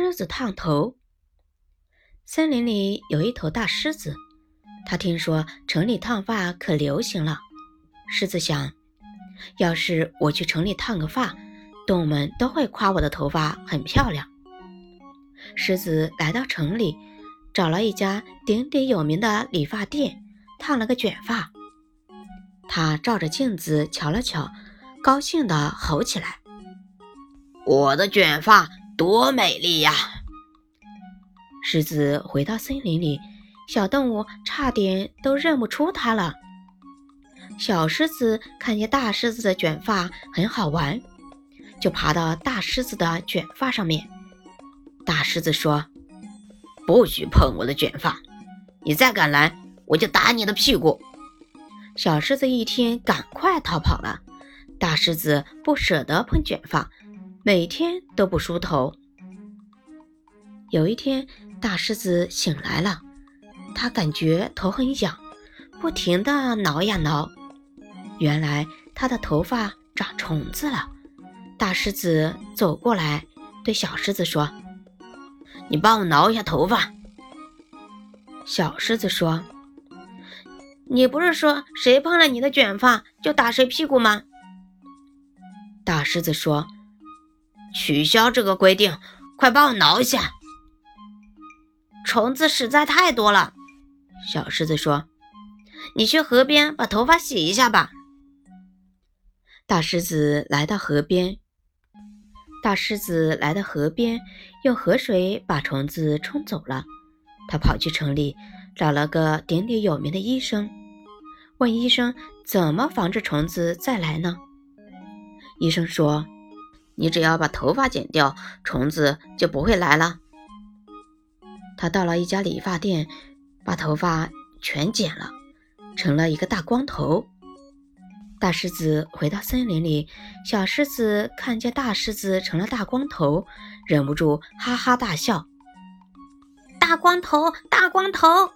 狮子烫头。森林里有一头大狮子，他听说城里烫发可流行了。狮子想，要是我去城里烫个发，动物们都会夸我的头发很漂亮。狮子来到城里，找了一家鼎鼎有名的理发店，烫了个卷发。他照着镜子瞧了瞧，高兴地吼起来：“我的卷发多美丽呀！”狮子回到森林里，小动物差点都认不出它了。小狮子看见大狮子的卷发很好玩，就爬到大狮子的卷发上面。大狮子说：“不许碰我的卷发！你再敢来，我就打你的屁股！”小狮子一听，赶快逃跑了。大狮子不舍得碰卷发，每天都不梳头。有一天，大狮子醒来了，他感觉头很痒，不停地挠呀挠。原来他的头发长虫子了。大狮子走过来，对小狮子说：“你帮我挠一下头发。”小狮子说：“你不是说谁碰了你的卷发就打谁屁股吗？”大狮子说：“取消这个规定，快帮我挠一下。”虫子实在太多了。小狮子说：“你去河边把头发洗一下吧。”大狮子来到河边，大狮子来到河边，用河水把虫子冲走了。他跑去城里，找了个鼎鼎有名的医生，问医生怎么防止虫子再来呢？医生说：“你只要把头发剪掉，虫子就不会来了。”他到了一家理发店，把头发全剪了，成了一个大光头。大狮子回到森林里，小狮子看见大狮子成了大光头，忍不住哈哈大笑。大光头，大光头！